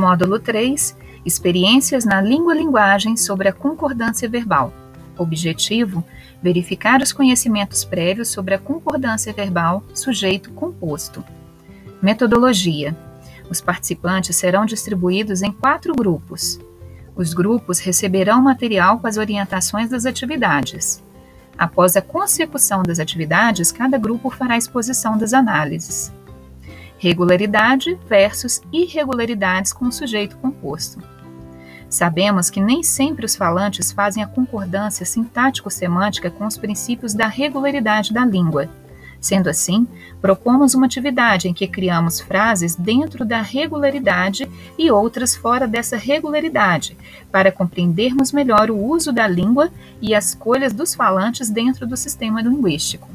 Módulo 3 Experiências na língua-linguagem sobre a concordância verbal. Objetivo: verificar os conhecimentos prévios sobre a concordância verbal sujeito-composto. Metodologia: os participantes serão distribuídos em quatro grupos. Os grupos receberão material com as orientações das atividades. Após a consecução das atividades, cada grupo fará exposição das análises. Regularidade versus irregularidades com o sujeito composto. Sabemos que nem sempre os falantes fazem a concordância sintático-semântica com os princípios da regularidade da língua. Sendo assim, propomos uma atividade em que criamos frases dentro da regularidade e outras fora dessa regularidade, para compreendermos melhor o uso da língua e as escolhas dos falantes dentro do sistema linguístico.